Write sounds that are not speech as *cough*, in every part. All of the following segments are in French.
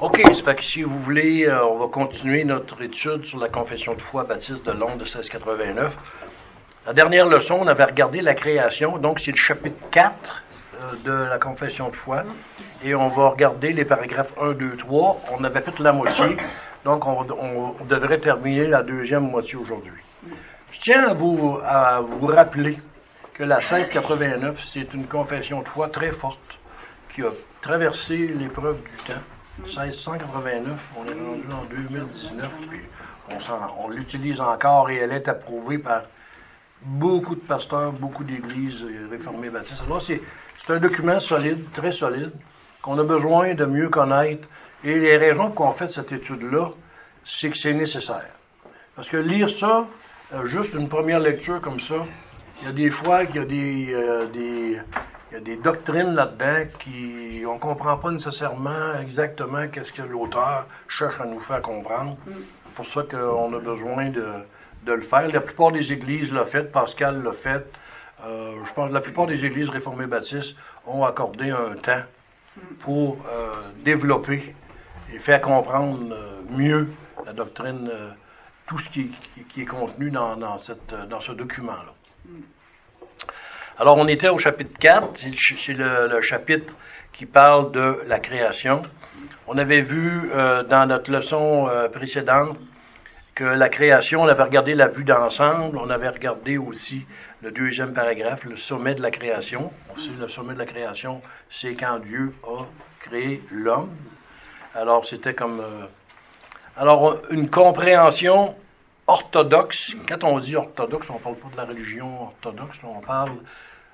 OK, ça fait que si vous voulez, euh, on va continuer notre étude sur la confession de foi baptiste de Londres de 1689. La dernière leçon, on avait regardé la création, donc c'est le chapitre 4 euh, de la confession de foi. Et on va regarder les paragraphes 1, 2, 3. On avait fait la moitié, donc on, on devrait terminer la deuxième moitié aujourd'hui. Je tiens à vous, à vous rappeler que la 1689, c'est une confession de foi très forte qui a traversé l'épreuve du temps. 1689, on est rendu en 2019, puis on, l'utilise encore et elle est approuvée par beaucoup de pasteurs, beaucoup d'églises réformées baptistes. C'est, un document solide, très solide, qu'on a besoin de mieux connaître. Et les raisons qu'on fait cette étude-là, c'est que c'est nécessaire. Parce que lire ça, euh, juste une première lecture comme ça, il y a des fois qu'il y a des, euh, des, il y a des doctrines là-dedans qui on comprend pas nécessairement exactement qu'est-ce que l'auteur cherche à nous faire comprendre. C'est pour ça qu'on a besoin de, de, le faire. La plupart des églises l'ont fait, Pascal l'a fait. Euh, je pense que la plupart des églises réformées baptistes ont accordé un temps pour euh, développer et faire comprendre euh, mieux la doctrine, tout ce qui, qui, qui, est contenu dans, dans, cette, dans ce document-là. Alors, on était au chapitre 4, c'est le, chapitre qui parle de la création. On avait vu euh, dans notre leçon euh, précédente que la création, on avait regardé la vue d'ensemble, on avait regardé aussi le deuxième paragraphe, le sommet de la création. On sait le sommet de la création, c'est quand Dieu a créé l'homme. Alors, c'était comme... Euh, alors, une compréhension orthodoxe. Quand on dit orthodoxe, on ne parle pas de la religion orthodoxe, on parle.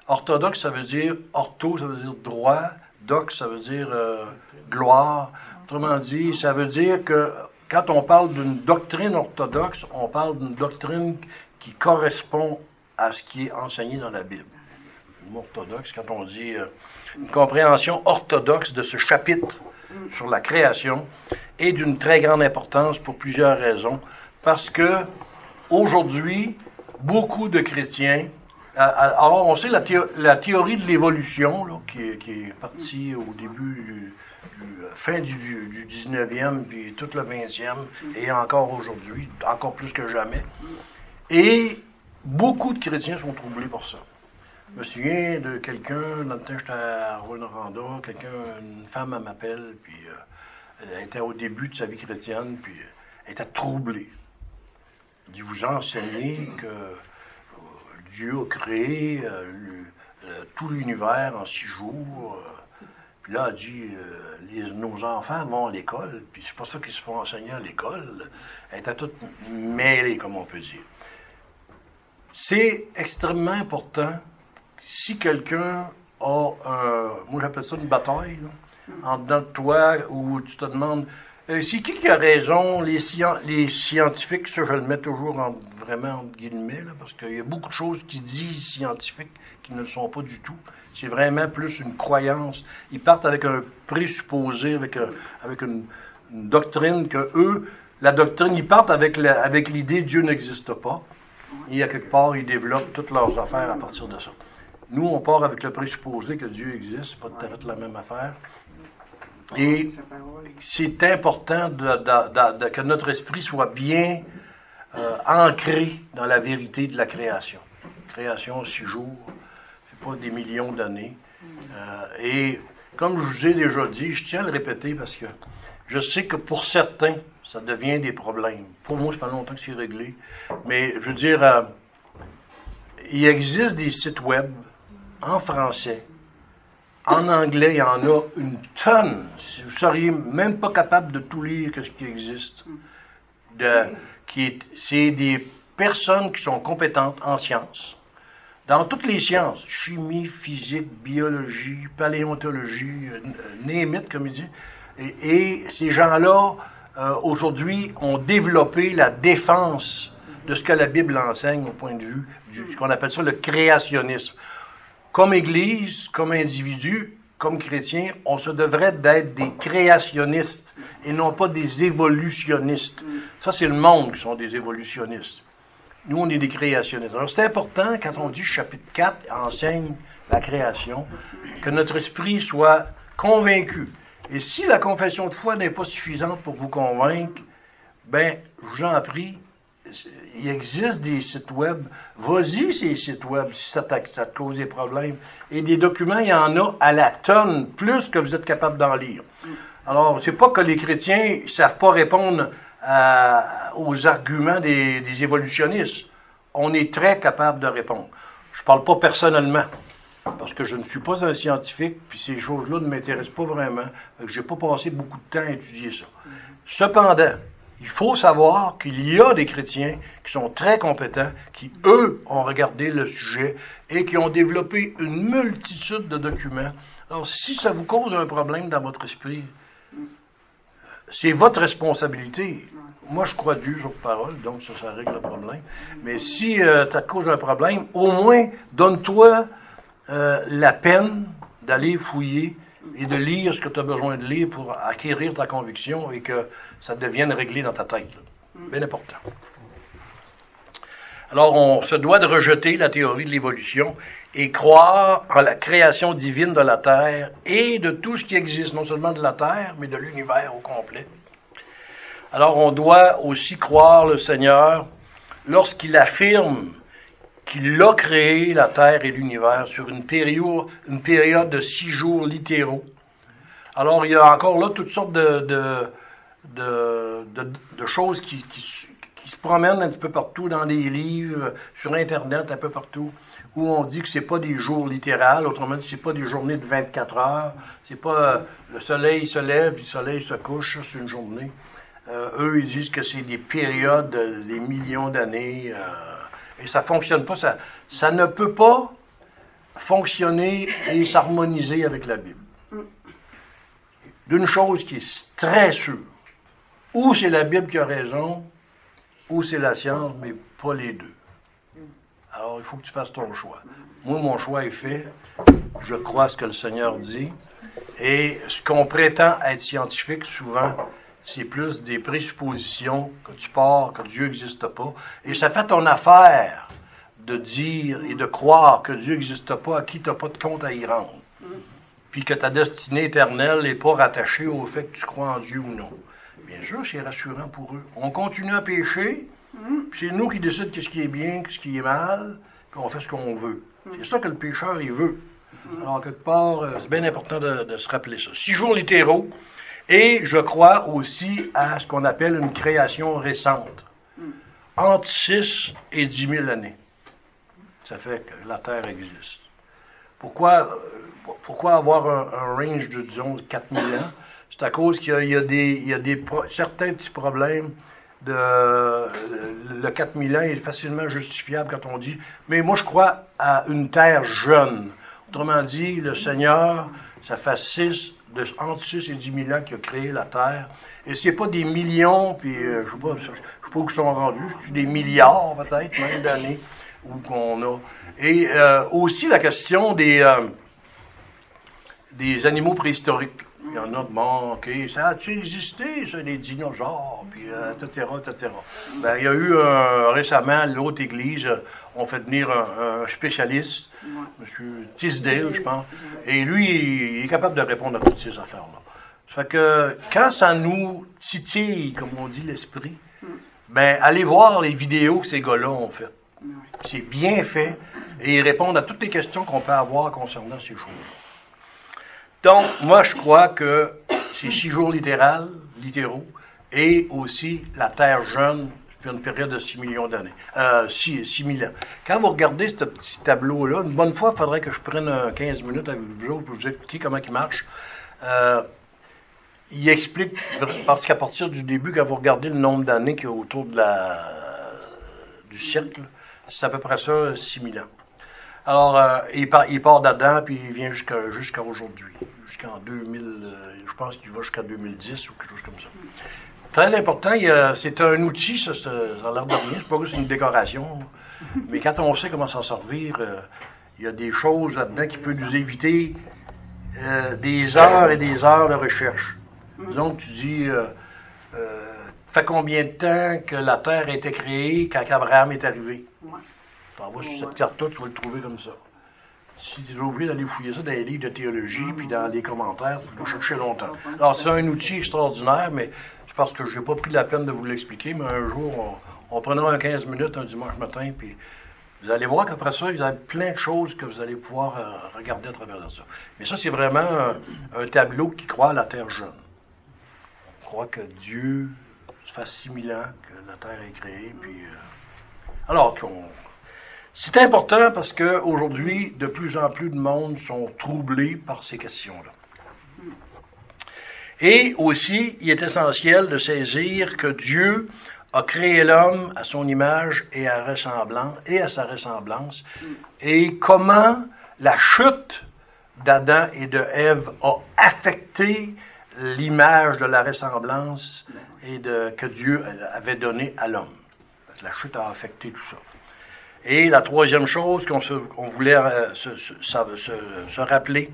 Orthodoxe, ça veut dire ortho, ça veut dire droit, dox, ça veut dire euh, gloire. Autrement dit, ça veut dire que quand on parle d'une doctrine orthodoxe, on parle d'une doctrine qui correspond à ce qui est enseigné dans la Bible. Orthodoxe, quand on dit euh, une compréhension orthodoxe de ce chapitre sur la création, est d'une très grande importance pour plusieurs raisons. Parce que aujourd'hui, beaucoup de chrétiens, alors on sait la, théo la théorie de l'évolution qui, qui, est partie au début du, fin du, du, 19e puis tout le 20e et encore aujourd'hui, encore plus que jamais. Et beaucoup de chrétiens sont troublés par ça. Je me souviens de quelqu'un, dans le temps j'étais à Rwanda, quelqu'un, une femme m'appelle, puis euh, elle était au début de sa vie chrétienne, puis elle était troublée dit vous enseigner que Dieu a créé euh, le, tout l'univers en six jours. Euh, puis là, elle dit euh, nos enfants vont à l'école, puis c'est pas ça qu'ils se font enseigner à l'école. Elle était toute mêlée, comme on peut dire. C'est extrêmement important si quelqu'un a un. Moi, j'appelle ça une bataille, là, en dedans de toi, où tu te demandes euh, c'est qui qui a raison? Les, scien les, scientifiques, ça je le mets toujours en, vraiment entre guillemets, parce qu'il y a beaucoup de choses qui disent scientifiques qui ne le sont pas du tout. C'est vraiment plus une croyance. Ils partent avec un présupposé, avec, un, avec une, doctrine que eux, la doctrine, ils partent avec l'idée avec Dieu n'existe pas. Et à quelque part, ils développent toutes leurs affaires à partir de ça. Nous, on part avec le présupposé que Dieu existe, pas tout à fait la même affaire. Et c'est important que notre esprit soit bien euh, ancré dans la vérité de la création. Création six jours, c'est pas des millions d'années. Euh, et comme je vous ai déjà dit, je tiens à le répéter parce que je sais que pour certains, ça devient des problèmes. Pour moi, ça fait longtemps que c'est réglé. Mais je veux dire, euh, il existe des sites web en français en anglais, il y en a une tonne. Vous seriez même pas capable de tout lire que ce qui existe. C'est des personnes qui sont compétentes en sciences. Dans toutes les sciences, chimie, physique, biologie, paléontologie, euh, némite, comme il dit. Et, et ces gens-là, euh, aujourd'hui, ont développé la défense de ce que la Bible enseigne au point de vue du, ce qu'on appelle ça le créationnisme comme Église, comme individu, comme chrétien, on se devrait d'être des créationnistes et non pas des évolutionnistes. Ça, c'est le monde qui sont des évolutionnistes. Nous, on est des créationnistes. Alors, c'est important, quand on dit chapitre 4 enseigne la création, que notre esprit soit convaincu Et si la confession de foi n'est pas suffisante pour vous convaincre, ben, je vous en prie, il existe des sites web. Vas-y, ces sites web, si ça, te cause des problèmes. Et des documents, il y en a à la tonne, plus que vous êtes capable d'en lire. Alors, c'est pas que les chrétiens savent pas répondre aux arguments des, des, évolutionnistes. On est très capable de répondre. Je parle pas personnellement, parce que je ne suis pas un scientifique, puis ces choses-là ne m'intéressent pas vraiment. Je n'ai pas passé beaucoup de temps à étudier ça. Cependant, il faut savoir qu'il y a des chrétiens qui sont très compétents, qui, eux, ont regardé le sujet et qui ont développé une multitude de documents. Alors, si ça vous cause un problème dans votre esprit, c'est votre responsabilité. Moi, je crois Dieu, jour parole, donc ça, ça règle le problème. Mais si euh, ça te cause un problème, au moins, donne-toi euh, la peine d'aller fouiller et de lire ce que tu as besoin de lire pour acquérir ta conviction et que ça devienne réglé dans ta tête. Bien important. Alors, on se doit de rejeter la théorie de l'évolution et croire en la création divine de la Terre et de tout ce qui existe, non seulement de la Terre, mais de l'univers au complet. Alors, on doit aussi croire le Seigneur lorsqu'il affirme qu'il a créé la Terre et l'univers sur une période, une période de six jours littéraux. Alors, il y a encore là toutes sortes de, de, de, choses qui, qui, se promènent un petit peu partout dans les livres, sur Internet, un peu partout, où on dit que c'est pas des jours littéraux, autrement dit, c'est pas des journées de 24 heures, c'est pas euh, le soleil se lève, le soleil se couche, c'est une journée. Euh, eux, ils disent que c'est des périodes, des millions d'années. Euh, et ça fonctionne pas. Ça, ça ne peut pas fonctionner et s'harmoniser avec la Bible. D'une chose qui est très sûre. Ou c'est la Bible qui a raison, ou c'est la science, mais pas les deux. Alors, il faut que tu fasses ton choix. Moi, mon choix est fait. Je crois ce que le Seigneur dit. Et ce qu'on prétend être scientifique, souvent, c'est plus des présuppositions que tu pars, que Dieu n'existe pas. Et ça fait ton affaire de dire et de croire que Dieu n'existe pas à qui tu n'as pas de compte à y rendre. Puis que ta destinée éternelle n'est pas rattachée au fait que tu crois en Dieu ou non. Bien sûr, c'est rassurant pour eux. On continue à pécher, puis c'est nous qui décidons ce qui est bien, ce qui est mal, puis on fait ce qu'on veut. C'est ça que le pécheur, il veut. Alors, quelque part, euh, c'est bien important de, de se rappeler ça. Six jours littéraux, et je crois aussi à ce qu'on appelle une création récente, entre 6 et 10 000 années. Ça fait que la Terre existe. Pourquoi, pourquoi avoir un, range de, disons, 4 000 ans? C'est à cause qu'il y a, des, il y a des certains petits problèmes de le 4000 ans est facilement justifiable quand on dit mais moi je crois à une terre jeune. Autrement dit, le Seigneur, ça fait 6 de, entre 6 et 10 000 ans qui a créé la Terre. Et c'est pas des millions, puis euh, je sais pas, je sais pas où ils sont rendus, c'est des milliards peut-être, même d'années où qu'on a. Et euh, aussi la question des, euh, des animaux préhistoriques. Il y en a, bon, OK, ça a-tu existé, ça, les dinosaures, puis, etc., etc. Ben, il y a eu récemment, l'autre église, on fait venir un, spécialiste, M. Tisdale, je pense, et lui, il est capable de répondre à toutes ces affaires-là. Ça fait que quand ça nous titille, comme on dit, l'esprit, ben allez voir les vidéos que ces gars-là ont faites. C'est bien fait et ils répondent à toutes les questions qu'on peut avoir concernant ces choses. Donc, moi, je crois que c'est six jours littéral, littéraux, et aussi la Terre jeune puis une période de 6 millions d'années, euh, 6, 000 ans. Quand vous regardez ce petit tableau-là, une bonne fois, il faudrait que je prenne 15 minutes avec vous pour vous expliquer comment il marche. Euh, il explique, parce qu'à partir du début, quand vous regardez le nombre d'années qui est autour de la, du cercle, c'est à peu près ça, 6 000 ans. Alors, euh, il, part, il part dedans, puis il vient jusqu'à aujourd'hui, jusqu'en 2000, euh, je pense qu'il va jusqu'à 2010 ou quelque chose comme ça. Très important, c'est un outil, ça, ça a l'air de rien, c'est pas c'est une décoration. Mais quand on sait comment s'en servir, euh, il y a des choses là-dedans qui peuvent nous éviter des heures et des heures de recherche. Disons que tu dis, fait combien de temps que la Terre a été créée quand Abraham est arrivé? Tu vas sur cette carte-là, tu vas le trouver comme ça. si tu es obligé d'aller fouiller ça dans les livres de théologie, puis dans les commentaires, tu vas chercher longtemps. Alors, c'est un outil extraordinaire, mais c'est parce que je n'ai pas pris la peine de vous l'expliquer, mais un jour, on, on prendra un 15 minutes un dimanche matin, puis vous allez voir qu'après ça, vous avez plein de choses que vous allez pouvoir euh, regarder à travers ça. Mais ça, c'est vraiment un, tableau qui croit à la Terre jeune. On croit que Dieu, ça fait 6000 ans que la Terre est créée, puis... Euh, alors qu'on... C'est important parce qu'aujourd'hui, de plus en plus de monde sont troublés par ces questions-là. Et aussi, il est essentiel de saisir que Dieu a créé l'homme à son image et à sa ressemblance et comment la chute d'Adam et de Ève a affecté l'image de la ressemblance et que Dieu avait donnée à l'homme. La chute a affecté tout ça. Et la troisième chose qu'on voulait euh, se, se rappeler,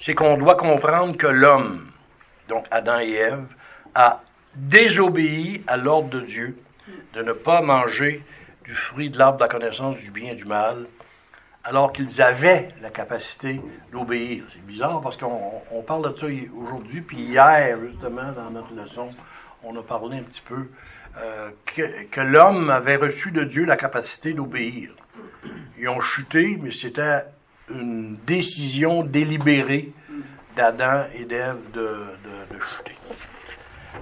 c'est qu'on doit comprendre que l'homme, donc Adam et Ève, a désobéi à l'ordre de Dieu de ne pas manger du fruit de l'arbre de la connaissance du bien et du mal, alors qu'ils avaient la capacité d'obéir. C'est bizarre parce qu'on parle de ça aujourd'hui, puis hier, justement, dans notre leçon, on a parlé un petit peu euh, que, l'homme avait reçu de Dieu la capacité d'obéir. Ils ont chuté, mais c'était une décision délibérée d'Adam et d'Ève de, de, chuter.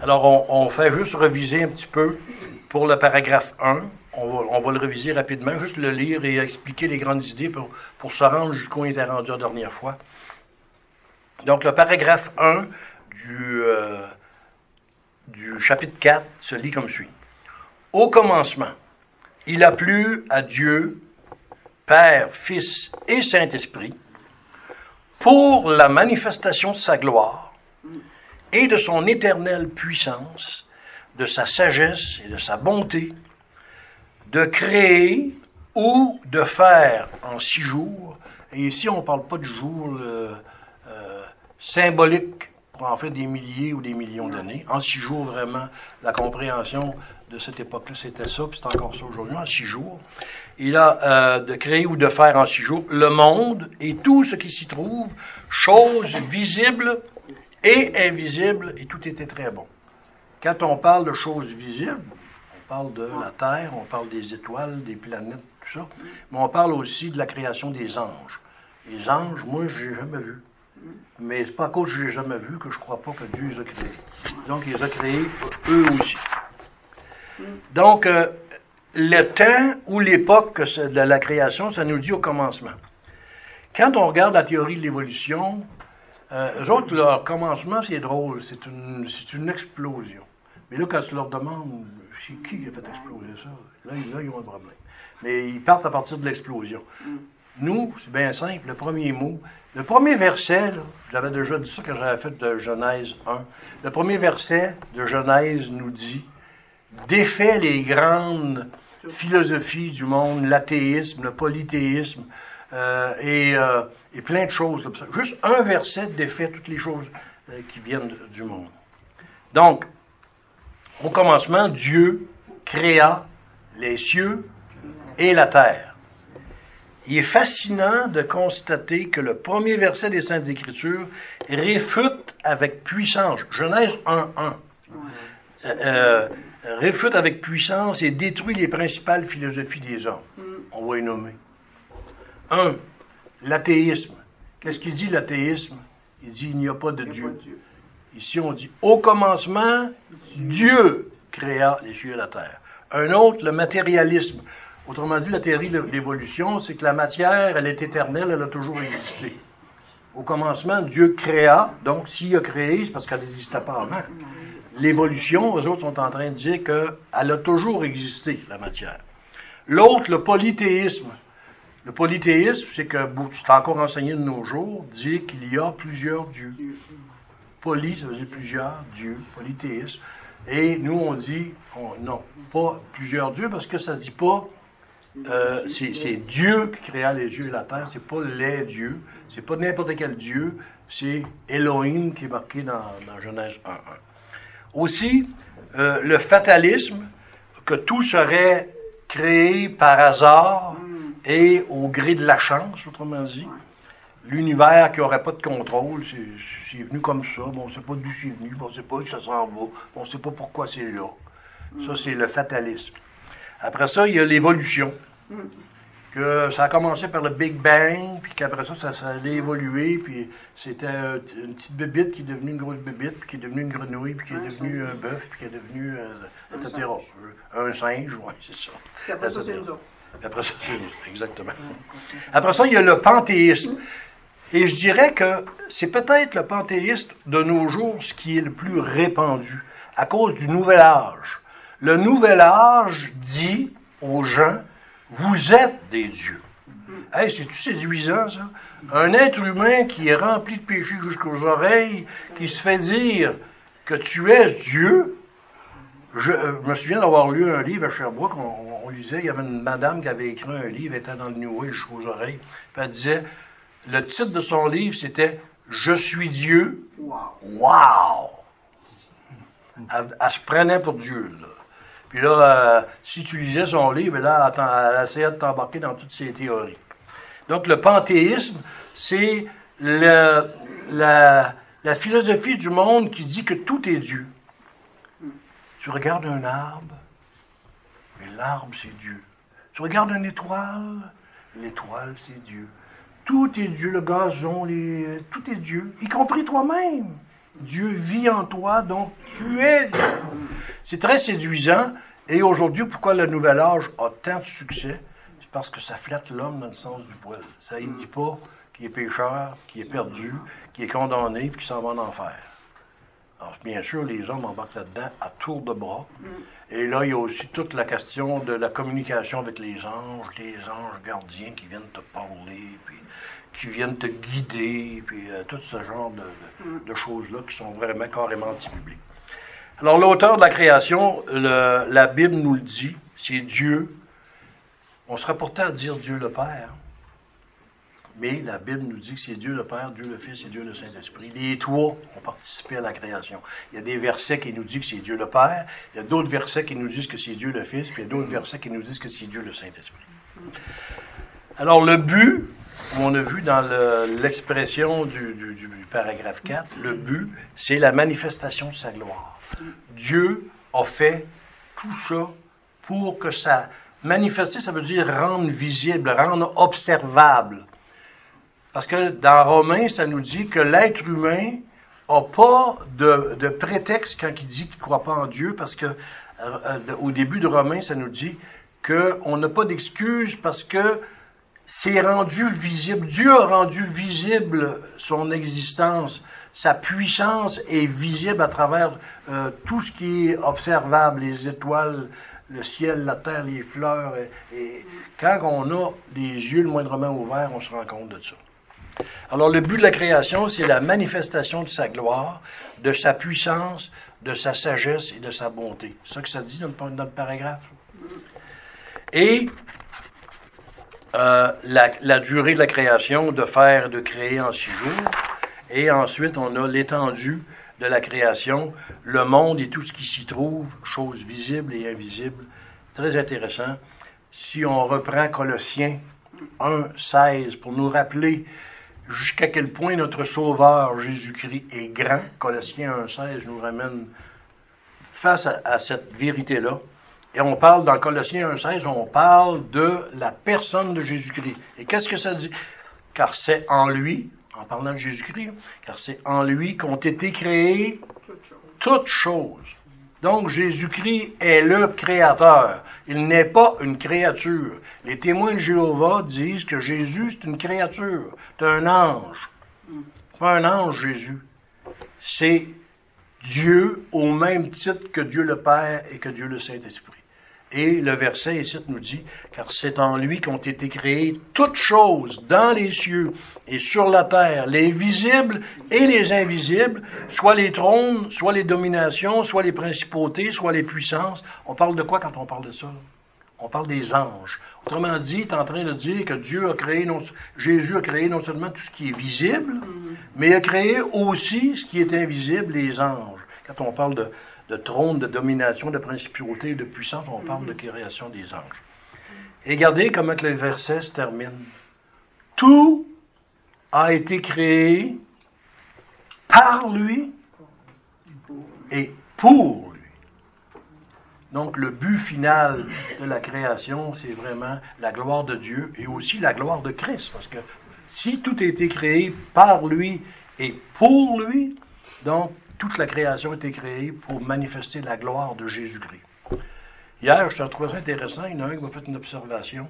Alors, on, fait juste reviser un petit peu pour le paragraphe 1. On va, le réviser rapidement, juste le lire et expliquer les grandes idées pour, pour se rendre jusqu'où on était rendu la dernière fois. Donc, le paragraphe 1 du, euh, du chapitre 4 se lit comme suit. Au commencement, il a plu à Dieu, Père, Fils et Saint-Esprit, pour la manifestation de sa gloire et de son éternelle puissance, de sa sagesse et de sa bonté, de créer ou de faire en six jours, et ici on ne parle pas du jour euh, symbolique en faire des milliers ou des millions d'années, en six jours vraiment, la compréhension de cette époque-là, c'était ça, puis c'est encore ça aujourd'hui, en six jours. Il a euh, de créer ou de faire en six jours le monde et tout ce qui s'y trouve, choses visibles et invisible, et tout était très bon. Quand on parle de choses visibles, on parle de la Terre, on parle des étoiles, des planètes, tout ça, mais on parle aussi de la création des anges. Les anges, moi, je n'ai jamais vu. Mais c'est pas à cause que je n'ai jamais vu que je crois pas que Dieu les a créés. Donc, il les a créés eux aussi. Donc, euh, le temps ou l'époque de la création, ça nous dit au commencement. Quand on regarde la théorie de l'évolution, euh, eux autres, leur commencement, c'est drôle. C'est une, une explosion. Mais là, quand tu leur demandes, qui qui a fait exploser ça? Là, là, ils ont un problème. Mais ils partent à partir de l'explosion. Nous, c'est bien simple. Le premier mot, le premier verset, j'avais déjà dit ça quand j'avais fait de Genèse 1. Le premier verset de Genèse nous dit défait les grandes philosophies du monde, l'athéisme, le polythéisme, euh, et, euh, et, plein de choses. Juste un verset défait toutes les choses euh, qui viennent du monde. Donc, au commencement, Dieu créa les cieux et la terre. Il est fascinant de constater que le premier verset des Saintes Écritures réfute avec puissance, Genèse 1.1, euh, réfute avec puissance et détruit les principales philosophies des hommes. On va y nommer. Un, l'athéisme. Qu'est-ce qu'il dit l'athéisme? Il dit il n'y a pas de Dieu. Ici, on dit au commencement, Dieu créa les cieux et la terre. Un autre, le matérialisme. Autrement dit, la théorie de l'évolution, c'est que la matière, elle est éternelle, elle a toujours existé. Au commencement, Dieu créa, donc s'il a créé, c'est parce qu'elle n'existait pas avant. L'évolution, eux autres sont en train de dire qu'elle a toujours existé, la matière. L'autre, le polythéisme. Le polythéisme, c'est que c'est encore enseigné de nos jours, dit qu'il y a plusieurs dieux. Poly, ça veut dire plusieurs dieux, polythéisme. Et nous, on dit, non, pas plusieurs dieux, parce que ça ne dit pas, euh, c'est Dieu qui créa les dieux et la terre, c'est pas les dieux, c'est pas n'importe quel dieu, c'est Elohim qui est marqué dans, Genèse 1.1. Aussi, euh, le fatalisme, que tout serait créé par hasard, et au gré de la chance, autrement dit. l'univers qui n'aurait pas de contrôle, c'est c'est venu comme ça, bon, on ne sait pas d'où c'est venu, bon, on ne sait pas où ça s'en va, on ne sait pas pourquoi c'est là. Ça, c'est le fatalisme. Après ça, il y a l'évolution. Que ça a commencé par le Big Bang, puis qu'après ça, ça, ça allait évoluer, puis c'était une petite bébite qui est devenue une grosse bébite, puis qui est devenue une grenouille, puis qui est devenue un bœuf, puis qui est devenu, euh, etc. Un singe, oui, c'est ça. Puis après ça, c'est nous autres. Après ça, c'est nous, exactement. Après ça, il y a le panthéisme. Et je dirais que c'est peut-être le panthéisme de nos jours ce qui est le plus répandu, à cause du nouvel âge. Le nouvel âge dit aux gens, vous êtes des dieux. Hey, c'est-tu séduisant, ça? Un être humain qui est rempli de péchés jusqu'aux oreilles, qui se fait dire que tu es Dieu, je euh, me souviens d'avoir lu un livre à Sherbrooke, on, on- on lisait, il y avait une madame qui avait écrit un livre, elle était dans le New Age jusqu'aux oreilles, puis elle disait, le titre de son livre, c'était « Je suis Dieu, Wow. wow! » Elle, elle se prenait pour Dieu, là. Puis là, euh, si tu lisais son livre, là, elle, elle essayait de t'embarquer dans toutes ses théories. Donc, le panthéisme, c'est la philosophie du monde qui dit que tout est Dieu. Tu regardes un arbre, mais l'arbre, c'est Dieu. Tu regardes une étoile, l'étoile, c'est Dieu. Tout est Dieu, le gazon, les- tout est Dieu, y compris toi-même. Dieu vit en toi, donc tu es Dieu. C'est très séduisant. Et aujourd'hui, pourquoi le nouvel âge a tant de succès? C'est parce que ça flatte l'homme dans le sens du poil. Ça ne dit pas qu'il est pécheur, qu'il est perdu, qu'il est condamné, puis qu'il s'en va en enfer. Alors, bien sûr, les hommes embarquent là-dedans à tour de bras. Et là, il y a aussi toute la question de la communication avec les anges, les anges gardiens qui viennent te parler, puis qui viennent te guider, puis euh, tout ce genre de, de- de choses-là qui sont vraiment carrément anti-bibliques. Alors, l'auteur de la création, la Bible nous le dit, c'est Dieu. On serait porté à dire Dieu le Père. Mais la Bible nous dit que c'est Dieu le Père, Dieu le Fils et Dieu le Saint-Esprit. Les trois ont participé à la création. Il y a des versets qui nous disent que c'est Dieu le Père, il y a d'autres versets qui nous disent que c'est Dieu le Fils, puis il y a d'autres versets qui nous disent que c'est Dieu le Saint-Esprit. Alors le but, on a vu dans le- l'expression du, du- du paragraphe 4, le but, c'est la manifestation de sa gloire. Dieu a fait tout ça pour que ça manifester, ça veut dire rendre visible, rendre observable. Parce que dans Romains, ça nous dit que l'être humain n'a pas de, prétexte quand il dit qu'il ne croit pas en Dieu, parce que euh, euh, au début de Romains, ça nous dit qu'on n'a pas d'excuse parce que c'est rendu visible. Dieu a rendu visible son existence. Sa puissance est visible à travers euh, tout ce qui est observable, les étoiles, le ciel, la terre, les fleurs. Et, quand on a les yeux le moindrement ouverts, on se rend compte de ça. Alors le but de la création, c'est la manifestation de sa gloire, de sa puissance, de sa sagesse et de sa bonté. C'est ça que ça dit dans le, dans le paragraphe? Et euh, la, la durée de la création, de faire, de créer en six jours. Et ensuite, on a l'étendue de la création, le monde et tout ce qui s'y trouve, choses visibles et invisibles. Très intéressant. Si on reprend Colossiens 1, 16, pour nous rappeler jusqu'à quel point notre Sauveur Jésus-Christ est grand, Colossiens 1, 16 nous ramène face à, à cette vérité-là. Et on parle dans Colossiens 1,16, on parle de la personne de Jésus-Christ. Et qu'est-ce que ça dit? Car c'est en lui, en parlant de Jésus-Christ, car c'est en lui qu'ont été créées toutes choses. Donc Jésus-Christ est le créateur. Il n'est pas une créature. Les témoins de Jéhovah disent que Jésus, c'est une créature. C'est un ange. Pas un ange, Jésus. C'est Dieu au même titre que Dieu le Père et que Dieu le Saint-Esprit. Et le verset ici nous dit, car c'est en lui qu'ont été créées toutes choses dans les cieux et sur la terre, les visibles et les invisibles, soit les trônes, soit les dominations, soit les principautés, soit les puissances. On parle de quoi quand on parle de ça? On parle des anges. Autrement dit, il est en train de dire que Dieu a créé, non, Jésus a créé non seulement tout ce qui est visible, mais il a créé aussi ce qui est invisible, les anges. Quand on parle de, de trône, de domination, de principauté, de puissance, on parle de création des anges. Et regardez comment que le verset se termine. Tout a été créé par lui et pour lui. Donc le but final de la création, c'est vraiment la gloire de Dieu et aussi la gloire de Christ. Parce que si tout a été créé par lui et pour lui, donc toute la création a été créée pour manifester la gloire de Jésus-Christ. Hier, je trouvais ça intéressant, il y en a un qui m'a fait une observation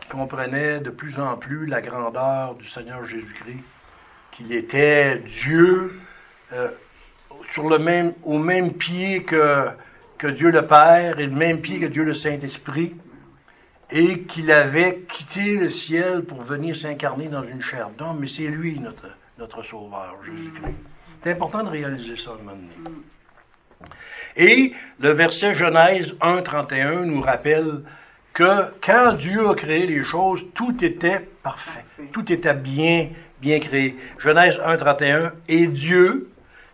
qui comprenait de plus en plus la grandeur du Seigneur Jésus-Christ, qu'il était Dieu euh, sur le même, au même pied que, Dieu le Père et le même pied que Dieu le Saint-Esprit, et qu'il avait quitté le ciel pour venir s'incarner dans une chair d'homme, mais c'est lui notre, notre Sauveur, Jésus-Christ. C'est important de réaliser ça un moment donné. Et le verset Genèse 1, 31 nous rappelle que quand Dieu a créé les choses, tout était parfait. Tout était bien, bien créé. Genèse 1, 31. Et Dieu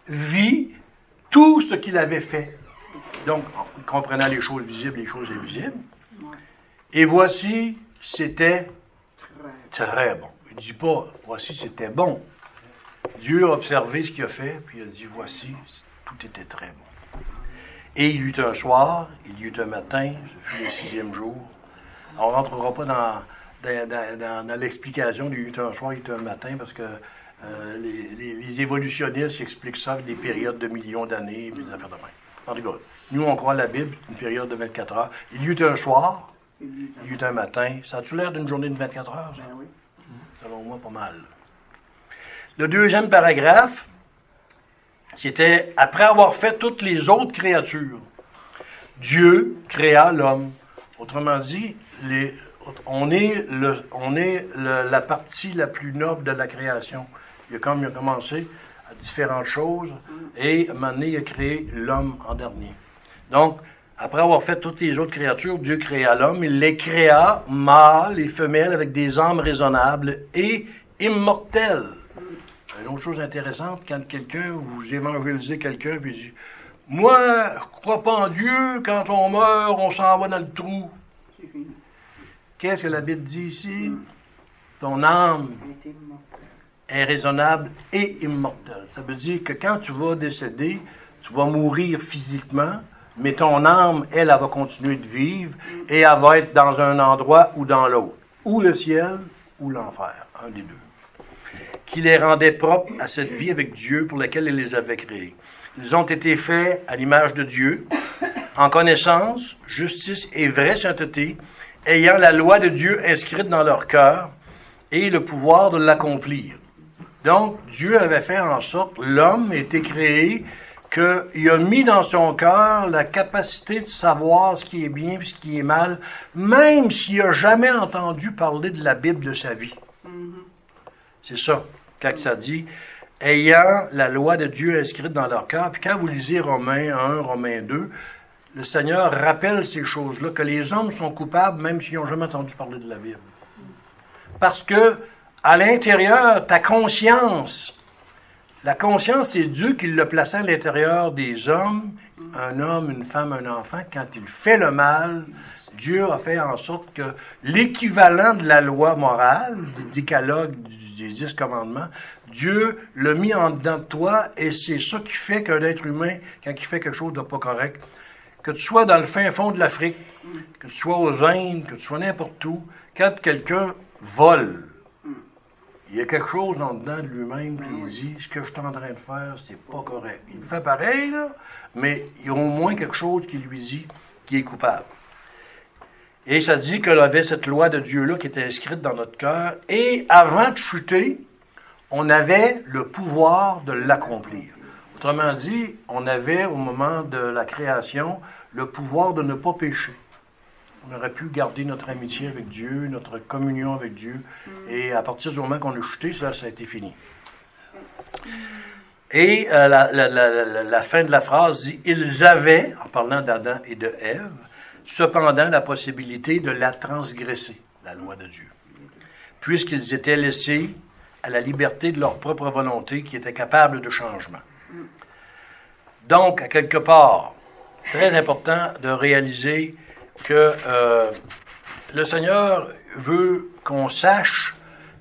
vit tout ce qu'il avait fait. Donc, comprenant les choses visibles les choses invisibles. Et voici, c'était très bon. Il ne dit pas, voici, c'était bon. Dieu a observé ce qu'il a fait, puis il a dit, voici, tout était très bon. Et il y eut un soir, il y eut un matin, ce fut le sixième jour. On ne rentrera pas dans, dans, l'explication du eut un soir, il y eut un matin, parce que euh, les, évolutionnistes expliquent ça avec des périodes de millions d'années, des affaires de même. En tout cas, nous, on croit à la Bible, une période de 24 heures. Il y eut un soir, il y eut un matin. Ça a-tu l'air d'une journée de 24 heures? Ça? Ben oui. Selon moi, pas mal. Le deuxième paragraphe, c'était après avoir fait toutes les autres créatures, Dieu créa l'homme. Autrement dit, on est, on est la partie la plus noble de la création. Il a, comme, il commencé à différentes choses et à un il a créé l'homme en dernier. Donc, après avoir fait toutes les autres créatures, Dieu créa l'homme. Il les créa, mâles et femelles, avec des âmes raisonnables et immortels. Une autre chose intéressante, quand quelqu'un, vous évangélisez quelqu'un, puis dit Moi, crois pas en Dieu, quand on meurt, on s'en va dans le trou. Qu'est-ce que la Bible dit ici? Ton âme est raisonnable et immortelle. Ça veut dire que quand tu vas décéder, tu vas mourir physiquement, mais ton âme, elle, elle va continuer de vivre et elle va être dans un endroit ou dans l'autre, ou le ciel ou l'enfer, un des deux qui les rendait propres à cette vie avec Dieu pour laquelle il les avait créés. Ils ont été faits à l'image de Dieu, en connaissance, justice et vraie sainteté, ayant la loi de Dieu inscrite dans leur cœur et le pouvoir de l'accomplir. Donc, Dieu avait fait en sorte, l'homme était créé, qu'il a mis dans son cœur la capacité de savoir ce qui est bien et ce qui est mal, même s'il n'a jamais entendu parler de la Bible de sa vie. Mm-hmm. C'est ça quand ça dit ayant la loi de Dieu inscrite dans leur cœur. Puis quand vous lisez Romains 1, Romains 2, le Seigneur rappelle ces choses-là, que les hommes sont coupables même s'ils n'ont jamais entendu parler de la Bible. Parce que à l'intérieur, ta conscience, la conscience, c'est Dieu qui l'a placé à l'intérieur des hommes, un homme, une femme, un enfant. Quand il fait le mal, Dieu a fait en sorte que l'équivalent de la loi morale, du décalogue, des dix commandements, Dieu l'a mis en dedans de toi et c'est ça qui fait qu'un être humain, quand il fait quelque chose de pas correct, que tu sois dans le fin fond de l'Afrique, que tu sois aux Indes, que tu sois n'importe où, quand quelqu'un vole, il y a quelque chose en dedans de lui-même qui dit ce que je suis en train de faire, c'est pas correct. Il fait pareil, mais il y a au moins quelque chose qui lui dit qu'il est coupable. Et ça dit qu'elle avait cette loi de Dieu-là qui était inscrite dans notre cœur. Et avant de chuter, on avait le pouvoir de l'accomplir. Autrement dit, on avait au moment de la création le pouvoir de ne pas pécher. On aurait pu garder notre amitié avec Dieu, notre communion avec Dieu. Mm. Et à partir du moment qu'on a chuté, ça, ça a été fini. Et euh, la, la, fin de la phrase dit, ils avaient, en parlant d'Adam et de Ève, cependant la possibilité de la transgresser, la loi de Dieu, puisqu'ils étaient laissés à la liberté de leur propre volonté qui était capable de changement. Donc, à quelque part, très important de réaliser que euh, le Seigneur veut qu'on sache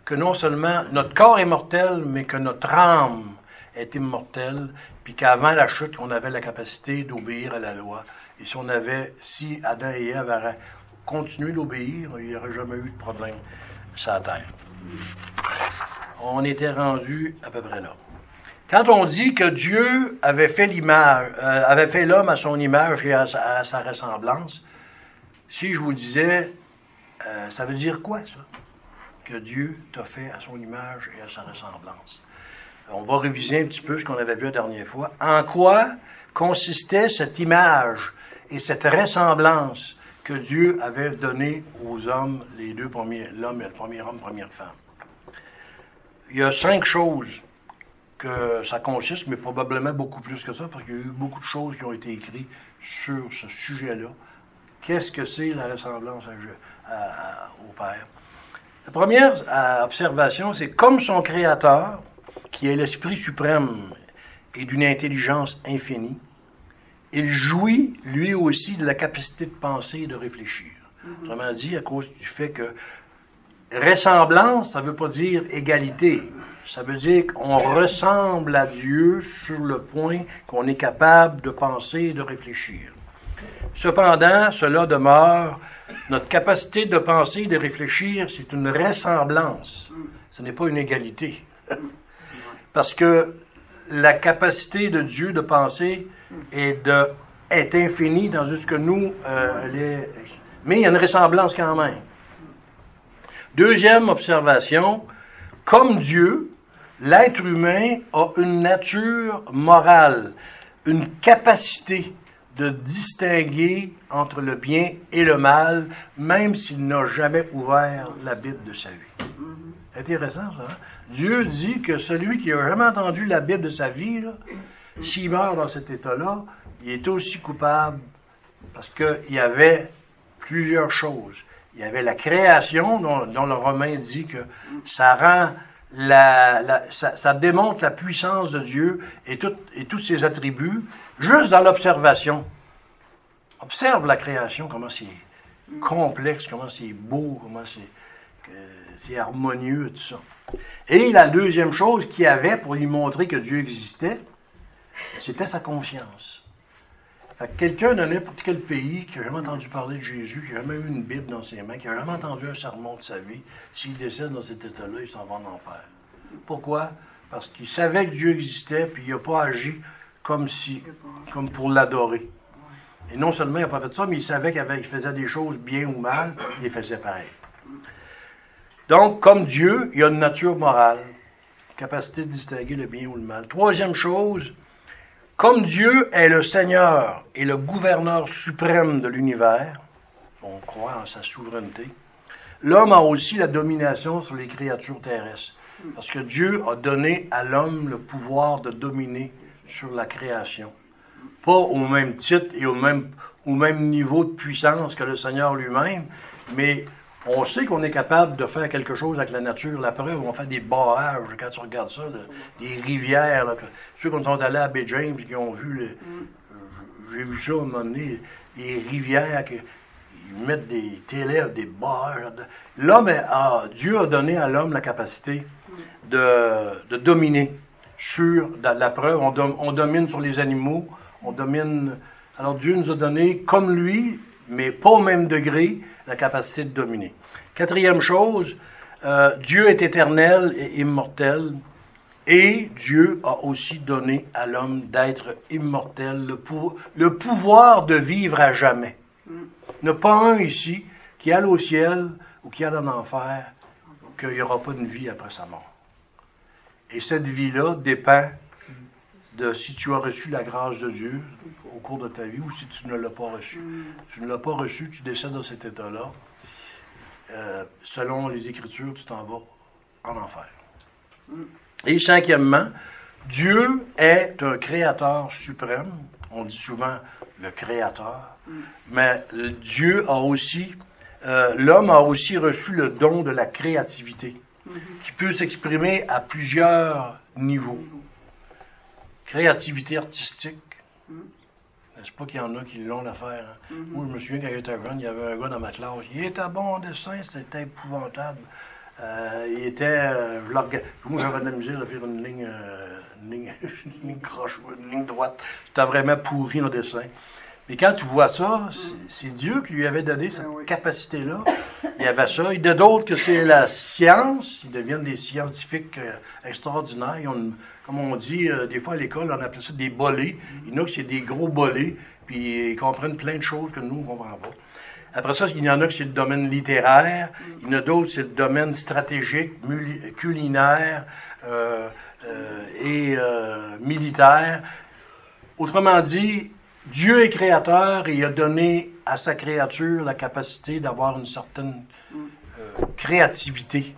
que non seulement notre corps est mortel, mais que notre âme est immortelle, puis qu'avant la chute, on avait la capacité d'obéir à la loi. Et si on avait, si Adam et Ève avaient continué d'obéir, il n'y aurait jamais eu de problème sur la terre. On était rendu à peu près là. Quand on dit que Dieu avait fait l'image, euh, avait fait l'homme à son image et à sa, ressemblance, si je vous disais, euh, ça veut dire quoi ça? Que Dieu t'a fait à son image et à sa ressemblance. On va réviser un petit peu ce qu'on avait vu la dernière fois. En quoi consistait cette image et cette ressemblance que Dieu avait donnée aux hommes, les deux premiers, l'homme et le premier homme, première femme? Il y a cinq choses que ça consiste, mais probablement beaucoup plus que ça, parce qu'il y a eu beaucoup de choses qui ont été écrites sur ce sujet-là. Qu'est-ce que c'est la ressemblance au Père? La première observation, c'est comme son Créateur, qui est l'Esprit suprême et d'une intelligence infinie, il jouit lui aussi de la capacité de penser et de réfléchir. Mm-hmm. Autrement dit, à cause du fait que ressemblance, ça ne veut pas dire égalité. Ça veut dire qu'on ressemble à Dieu sur le point qu'on est capable de penser et de réfléchir. Cependant, cela demeure, notre capacité de penser et de réfléchir, c'est une ressemblance. Ce n'est pas une égalité. Parce que la capacité de Dieu de penser est, infinie dans ce que nous, euh, mais il y a une ressemblance quand même. Deuxième observation, comme Dieu, l'être humain a une nature morale, une capacité de distinguer entre le bien et le mal, même s'il n'a jamais ouvert la Bible de sa vie. Intéressant, ça. Hein? Dieu dit que celui qui n'a jamais entendu la Bible de sa vie, s'il meurt dans cet état-là, il est aussi coupable parce qu'il y avait plusieurs choses. Il y avait la création, dont, dont le Romain dit que ça rend la, ça, démontre la puissance de Dieu et, et tous ses attributs juste dans l'observation. Observe la création, comment c'est complexe, comment c'est beau, comment c'est harmonieux, tout ça. Et la deuxième chose qu'il avait pour lui montrer que Dieu existait, c'était sa conscience. Quelqu'un de n'importe quel pays qui n'a jamais entendu parler de Jésus, qui n'a jamais eu une Bible dans ses mains, qui n'a jamais entendu un sermon de sa vie, s'il décède dans cet état-là, il s'en va en enfer. Pourquoi? Parce qu'il savait que Dieu existait, puis il n'a pas agi comme si, comme pour l'adorer. Et non seulement il n'a pas fait ça, mais il savait qu'il faisait des choses bien ou mal, il les faisait pareil. Donc, comme Dieu, il a une nature morale, capacité de distinguer le bien ou le mal. Troisième chose, comme Dieu est le Seigneur et le gouverneur suprême de l'univers, on croit en sa souveraineté, l'homme a aussi la domination sur les créatures terrestres. Parce que Dieu a donné à l'homme le pouvoir de dominer sur la création. Pas au même titre et au même, au même niveau de puissance que le Seigneur lui-même, mais on sait qu'on est capable de faire quelque chose avec la nature. La preuve, on fait des barrages, quand tu regardes ça, des rivières. Ceux qui sont allés à Bay James, qui ont vu, mm. j'ai vu ça à un moment donné, les rivières, qui, ils mettent des télé, des barrages. L'homme, a, Dieu a donné à l'homme la capacité de, dominer sur la, preuve. On, on domine sur les animaux, on domine. Alors Dieu nous a donné, comme lui, mais pas au même degré, la capacité de dominer. Quatrième chose, euh, Dieu est éternel et immortel, et Dieu a aussi donné à l'homme d'être immortel, le, le, pouvoir de vivre à jamais. Il n'y a pas un ici qui aille au ciel ou qui aille en enfer, qu'il n'y aura pas de vie après sa mort. Et cette vie-là dépend de si tu as reçu la grâce de Dieu au cours de ta vie ou si tu ne l'as pas reçu. Tu ne l'as pas reçu, tu décèdes dans cet état-là. Euh, selon les Écritures, tu t'en vas en enfer. Et cinquièmement, Dieu est un créateur suprême. On dit souvent le créateur. Mais Dieu a aussi, euh, l'homme a aussi reçu le don de la créativité, qui peut s'exprimer à plusieurs niveaux. Créativité artistique. Mm. N'est-ce pas qu'il y en a qui l'ont l'affaire? Hein? Mm-hmm. Moi, je me souviens quand j'étais jeune, il y avait un gars dans ma classe. Il était bon en dessin, c'était épouvantable. Euh, il était. euh, je moi, j'avais de la misère de faire une ligne, euh, une ligne, *laughs* une ligne croche, une ligne droite. C'était vraiment pourri le dessin. Mais quand tu vois ça, c'est- Dieu qui lui avait donné cette oui. capacité-là. Il y avait ça. Il y en a d'autres que c'est la science. Ils deviennent des scientifiques euh, extraordinaires. Ils ont une- comme on dit, euh, des fois à l'école, on appelait ça des bolés. Il y en a qui c'est des gros bolés, puis ils comprennent plein de choses que nous, on ne comprend pas. Après ça, il y en a qui c'est le domaine littéraire, il y en a d'autres c'est le domaine stratégique, culinaire euh, et militaire. Autrement dit, Dieu est créateur et il a donné à sa créature la capacité d'avoir une certaine euh, créativité.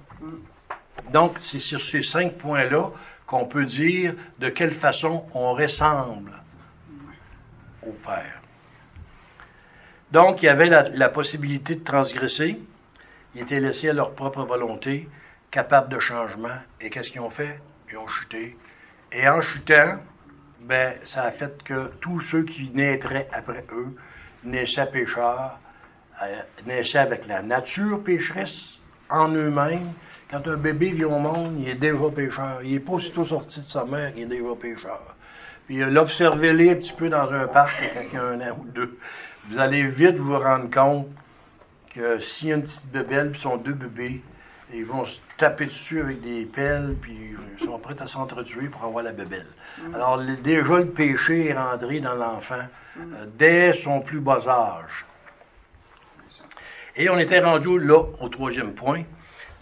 Donc, c'est sur ces cinq points-là qu'on peut dire de quelle façon on ressemble au Père. Donc, il y avait la, la possibilité de transgresser. Ils étaient laissés à leur propre volonté, capables de changement. Et qu'est-ce qu'ils ont fait? Ils ont chuté. Et en chutant, ben, ça a fait que tous ceux qui naîtraient après eux naissaient pécheurs, euh, naissaient avec la nature pécheresse en eux-mêmes. Quand un bébé vient au monde, il est déjà pécheur. Il n'est pas aussitôt sorti de sa mère, il est déjà pécheur. Puis euh, l'observez-les un petit peu dans un parc quand il y a un an ou deux. Vous allez vite vous rendre compte que s'il y a une petite bébelle, puis sont deux bébés, ils vont se taper dessus avec des pelles, puis ils sont prêts à s'entretuer pour avoir la bébelle. Alors le- déjà, le péché est rentré dans l'enfant euh, dès son plus bas âge. Et on était rendu là au troisième point.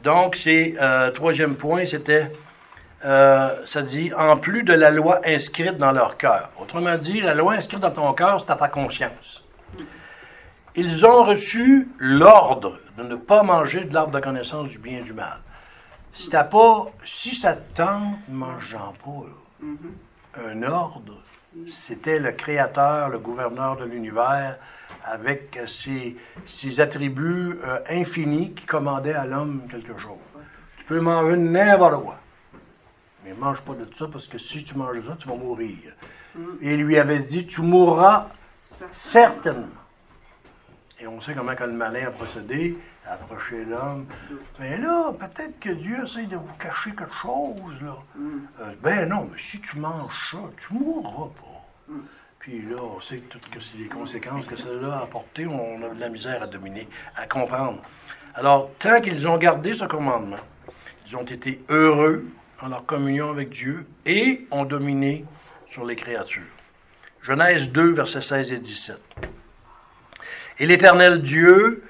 Donc, c'est euh, troisième point, c'était, euh, ça dit, en plus de la loi inscrite dans leur cœur. Autrement dit, la loi inscrite dans ton cœur, c'est à ta conscience. Ils ont reçu l'ordre de ne pas manger de l'arbre de connaissance du bien et du mal. Si t'as pas, si ça te tente, mange-en pas. là. Un ordre, c'était le créateur, le gouverneur de l'univers, avec ses, ses attributs euh, infinis qui commandaient à l'homme quelque chose. Tu peux manger n'importe quoi. Mais mange pas de ça parce que si tu manges ça, tu vas mourir. Et il lui avait dit, tu mourras certainement. Et on sait comment que le malin a procédé, a approché l'homme. Mais là, peut-être que Dieu essaie de vous cacher quelque chose, là. Euh, ben non, mais si tu manges ça, tu mourras pas. Puis là, on sait toutes que c'est les conséquences que cela a apporté, on a de la misère à dominer, à comprendre. Alors, tant qu'ils ont gardé ce commandement, ils ont été heureux en leur communion avec Dieu et ont dominé sur les créatures. Genèse 2, versets 16 et 17. Et l'Éternel Dieu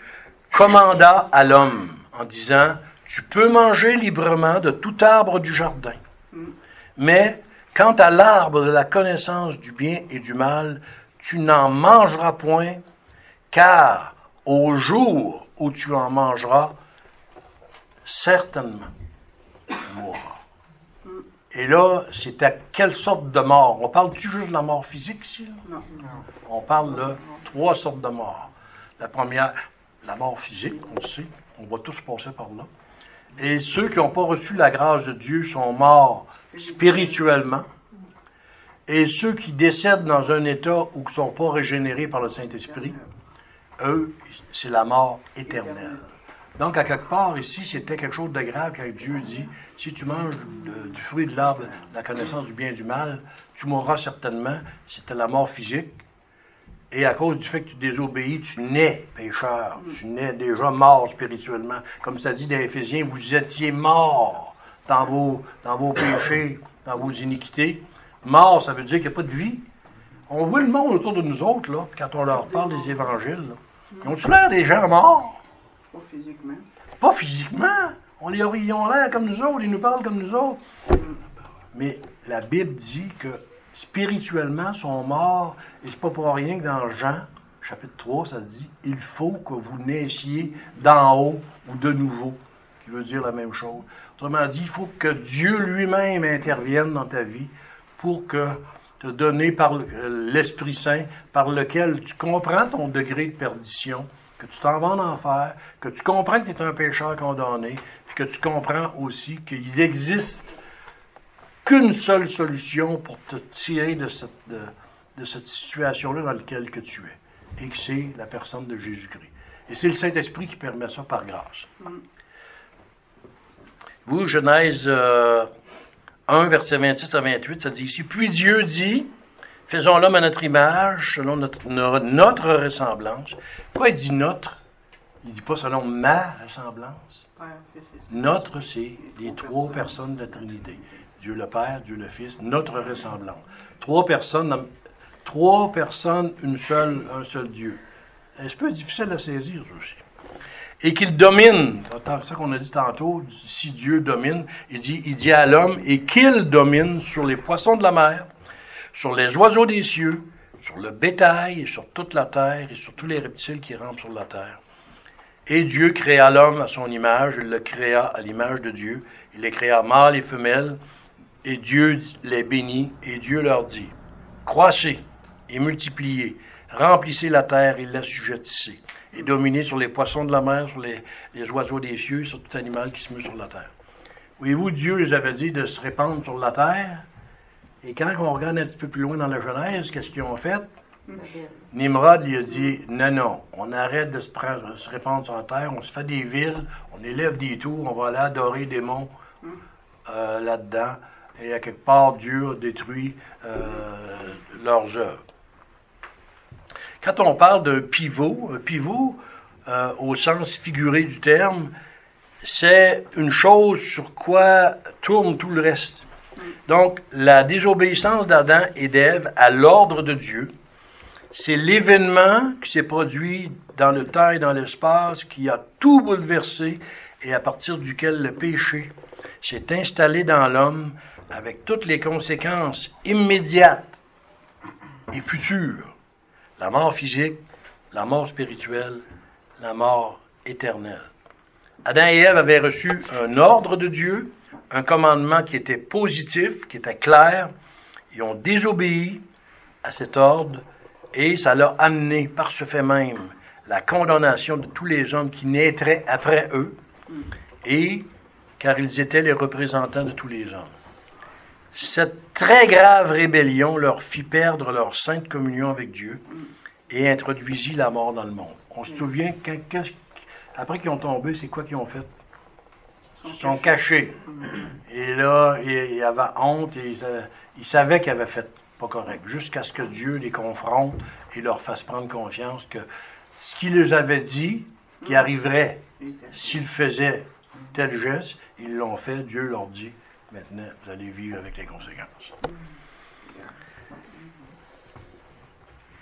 commanda à l'homme en disant, Tu peux manger librement de tout arbre du jardin, mais quant à l'arbre de la connaissance du bien et du mal, tu n'en mangeras point, car au jour où tu en mangeras, certainement, tu mourras. Et là, c'est à quelle sorte de mort? On parle-tu juste de la mort physique ici? Non. On parle de trois sortes de morts. La première, la mort physique, on le sait, on va tous passer par là. Et ceux qui n'ont pas reçu la grâce de Dieu sont morts spirituellement. Et ceux qui décèdent dans un état où ils ne sont pas régénérés par le Saint-Esprit, eux, c'est la mort éternelle. Donc, à quelque part, ici, c'était quelque chose de grave quand Dieu dit, si tu manges du fruit de l'arbre, la connaissance du bien et du mal, tu mourras certainement. C'était la mort physique. Et à cause du fait que tu désobéis, tu nais pécheur. Tu nais déjà mort spirituellement. Comme ça dit dans Éphésiens, vous étiez morts dans vos, dans vos péchés, dans vos iniquités. Mort, ça veut dire qu'il n'y a pas de vie. On voit le monde autour de nous autres, là, quand on leur parle des évangiles. Là. Ils ont-tu l'air des gens morts? Pas physiquement. Pas physiquement. On les, ils ont l'air comme nous autres, ils nous parlent comme nous autres. Mais la Bible dit que spirituellement, sont morts, et c'est pas pour rien que dans Jean, chapitre 3, ça se dit il faut que vous naissiez d'en haut ou de nouveau, qui veut dire la même chose. Autrement dit, il faut que Dieu lui-même intervienne dans ta vie pour que te donner par euh, l'Esprit Saint, par lequel tu comprends ton degré de perdition, que tu t'en vas en enfer, que tu comprends que tu es un pécheur condamné, puis que tu comprends aussi qu'il existe qu'une seule solution pour te tirer de cette, de, de cette situation-là dans laquelle que tu es, et que c'est la personne de Jésus-Christ. Et c'est le Saint-Esprit qui permet ça par grâce. Vous, Genèse 1, verset 26 à 28, ça dit ici, Puis Dieu dit, faisons l'homme à notre image, selon notre, notre ressemblance. Pourquoi il dit notre Il dit pas selon ma ressemblance. Notre, c'est les trois personnes de la Trinité. Dieu le Père, Dieu le Fils, notre ressemblance. Trois personnes, trois personnes, une seule, un seul Dieu. C'est un peu difficile à saisir, aussi. Et qu'il domine, c'est ça qu'on a dit tantôt, si Dieu domine, il dit, il dit à l'homme, et qu'il domine sur les poissons de la mer, sur les oiseaux des cieux, sur le bétail, et sur toute la terre, et sur tous les reptiles qui rampent sur la terre. Et Dieu créa l'homme à son image, il le créa à l'image de Dieu, il les créa mâles et femelles, et Dieu les bénit, et Dieu leur dit, croissez et multipliez, remplissez la terre et l'assujettissez, et dominez sur les poissons de la mer, sur les, oiseaux des cieux, sur tout animal qui se meut sur la terre. Voyez-vous, Dieu les avait dit de se répandre sur la terre, et quand on regarde un petit peu plus loin dans la Genèse, qu'est-ce qu'ils ont fait? Nimrod lui a dit non, non, on arrête de se, répandre sur la terre, on se fait des villes, on élève des tours, on va aller adorer des monts euh, là-dedans. Et à quelque part, Dieu a détruit euh, leurs œuvres. Quand on parle d'un pivot, un pivot, euh, au sens figuré du terme, c'est une chose sur quoi tourne tout le reste. Donc, la désobéissance d'Adam et d'Ève à l'ordre de Dieu, c'est l'événement qui s'est produit dans le temps et dans l'espace qui a tout bouleversé et à partir duquel le péché s'est installé dans l'homme avec toutes les conséquences immédiates et futures. La mort physique, la mort spirituelle, la mort éternelle. Adam et Ève avaient reçu un ordre de Dieu, un commandement qui était positif, qui était clair. Ils ont désobéi à cet ordre et ça leur a amené par ce fait même la condamnation de tous les hommes qui naîtraient après eux, et car ils étaient les représentants de tous les hommes. Cette très grave rébellion leur fit perdre leur sainte communion avec Dieu et introduisit la mort dans le monde. On se souvient, après qu'ils ont tombé, c'est quoi qu'ils ont fait? Ils sont cachés. Et là, ils avaient honte et ils, savaient qu'ils avaient fait pas correct, jusqu'à ce que Dieu les confronte et leur fasse prendre conscience que ce qu'il les avait dit, qui arriverait s'ils faisaient tel geste, ils l'ont fait, Dieu leur dit, maintenant, vous allez vivre avec les conséquences.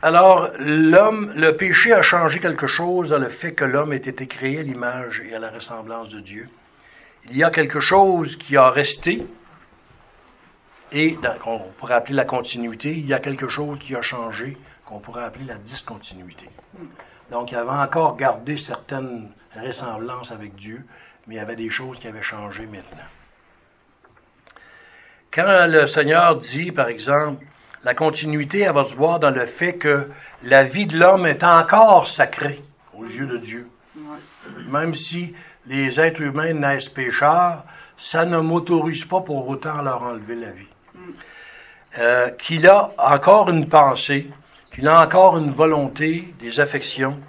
Alors, l'homme, le péché a changé quelque chose dans le fait que l'homme ait été créé à l'image et à la ressemblance de Dieu. Il y a quelque chose qui a resté, et qu'on pourrait appeler la continuité, il y a quelque chose qui a changé qu'on pourrait appeler la discontinuité. Donc, il avait encore gardé certaines ressemblances avec Dieu, mais il y avait des choses qui avaient changé maintenant. Quand le Seigneur dit, par exemple, la continuité, elle va se voir dans le fait que la vie de l'homme est encore sacrée aux yeux de Dieu. Même si les êtres humains naissent pécheurs, ça ne m'autorise pas pour autant à leur enlever la vie. Euh, qu'il a encore une pensée, qu'il a encore une volonté, des affections,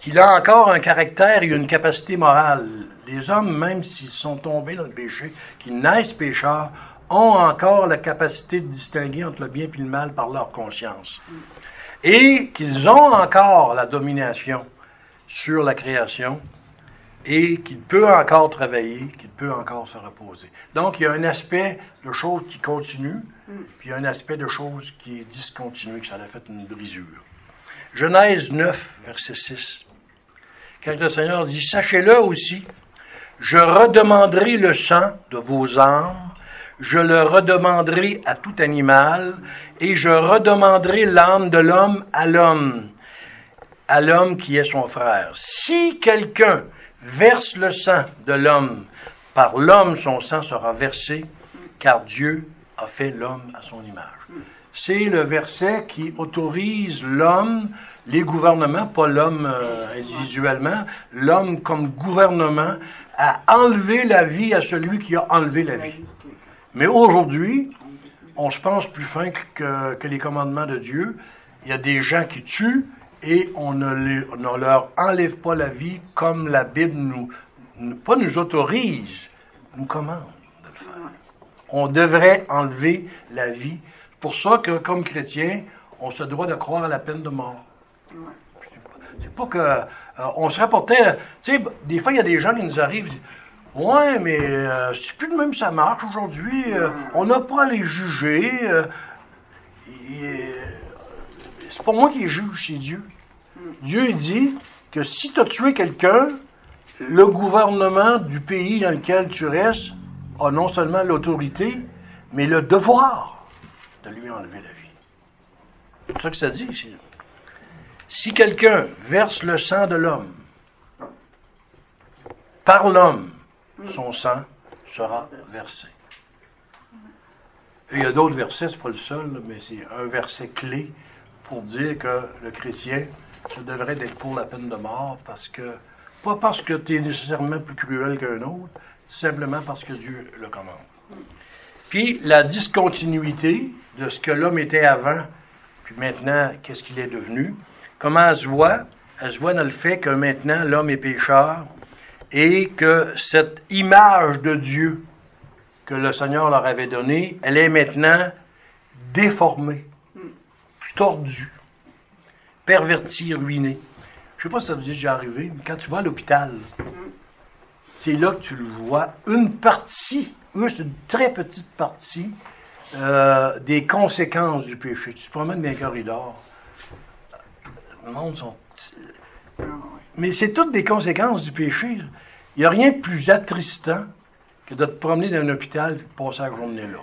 qu'il a encore un caractère et une capacité morale. Les hommes, même s'ils sont tombés dans le péché, qu'ils naissent pécheurs, ont encore la capacité de distinguer entre le bien et le mal par leur conscience. Et qu'ils ont encore la domination sur la création et qu'il peut encore travailler, qu'il peut encore se reposer. Donc, il y a un aspect de choses qui continue, puis il y a un aspect de choses qui est discontinu, que ça a fait une brisure. Genèse 9, verset 6. Quand le Seigneur dit, Sachez-le aussi, je redemanderai le sang de vos âmes, je le redemanderai à tout animal, et je redemanderai l'âme de l'homme à l'homme, à l'homme qui est son frère. Si quelqu'un verse le sang de l'homme, par l'homme son sang sera versé, car Dieu a fait l'homme à son image. C'est le verset qui autorise l'homme, les gouvernements, pas l'homme euh, individuellement, l'homme comme gouvernement, à enlever la vie à celui qui a enlevé la vie. Mais aujourd'hui, on se pense plus fin que, que, les commandements de Dieu. Il y a des gens qui tuent, et on ne, leur enlève pas la vie comme la Bible nous, pas nous autorise, nous commande de le faire. On devrait enlever la vie. Pour ça que, comme chrétien, on se doit de croire à la peine de mort. C'est pas que euh, on se rapportait. Tu sais, des fois, il y a des gens qui nous arrivent. Ouais, mais euh, c'est plus de même ça marche aujourd'hui. Euh, on n'a pas à les juger. euh, c'est pas moi qui les juge, c'est Dieu. Dieu dit que si tu as tué quelqu'un, le gouvernement du pays dans lequel tu restes a non seulement l'autorité, mais le devoir de lui enlever la vie. C'est ça que ça dit ici. Si quelqu'un verse le sang de l'homme, par l'homme, son sang sera versé. Il y a d'autres versets, c'est pas le seul, mais c'est un verset clé pour dire que le chrétien, ça devrait être pour la peine de mort, parce que, pas parce que tu es nécessairement plus cruel qu'un autre, simplement parce que Dieu le commande. Puis la discontinuité de ce que l'homme était avant, puis maintenant, qu'est-ce qu'il est devenu, comment elle se voit? Elle se voit dans le fait que maintenant l'homme est pécheur et que cette image de Dieu que le Seigneur leur avait donnée, elle est maintenant déformée, tordue, pervertie, ruinée. Je sais pas si ça vous est déjà arrivé, mais quand tu vas à l'hôpital, c'est là que tu le vois, une partie, c'est une très petite partie euh, des conséquences du péché. Tu te promènes dans les corridors, le monde sont... Mais c'est toutes des conséquences du péché. Il n'y a rien de plus attristant que de te promener dans un hôpital et de passer la journée là.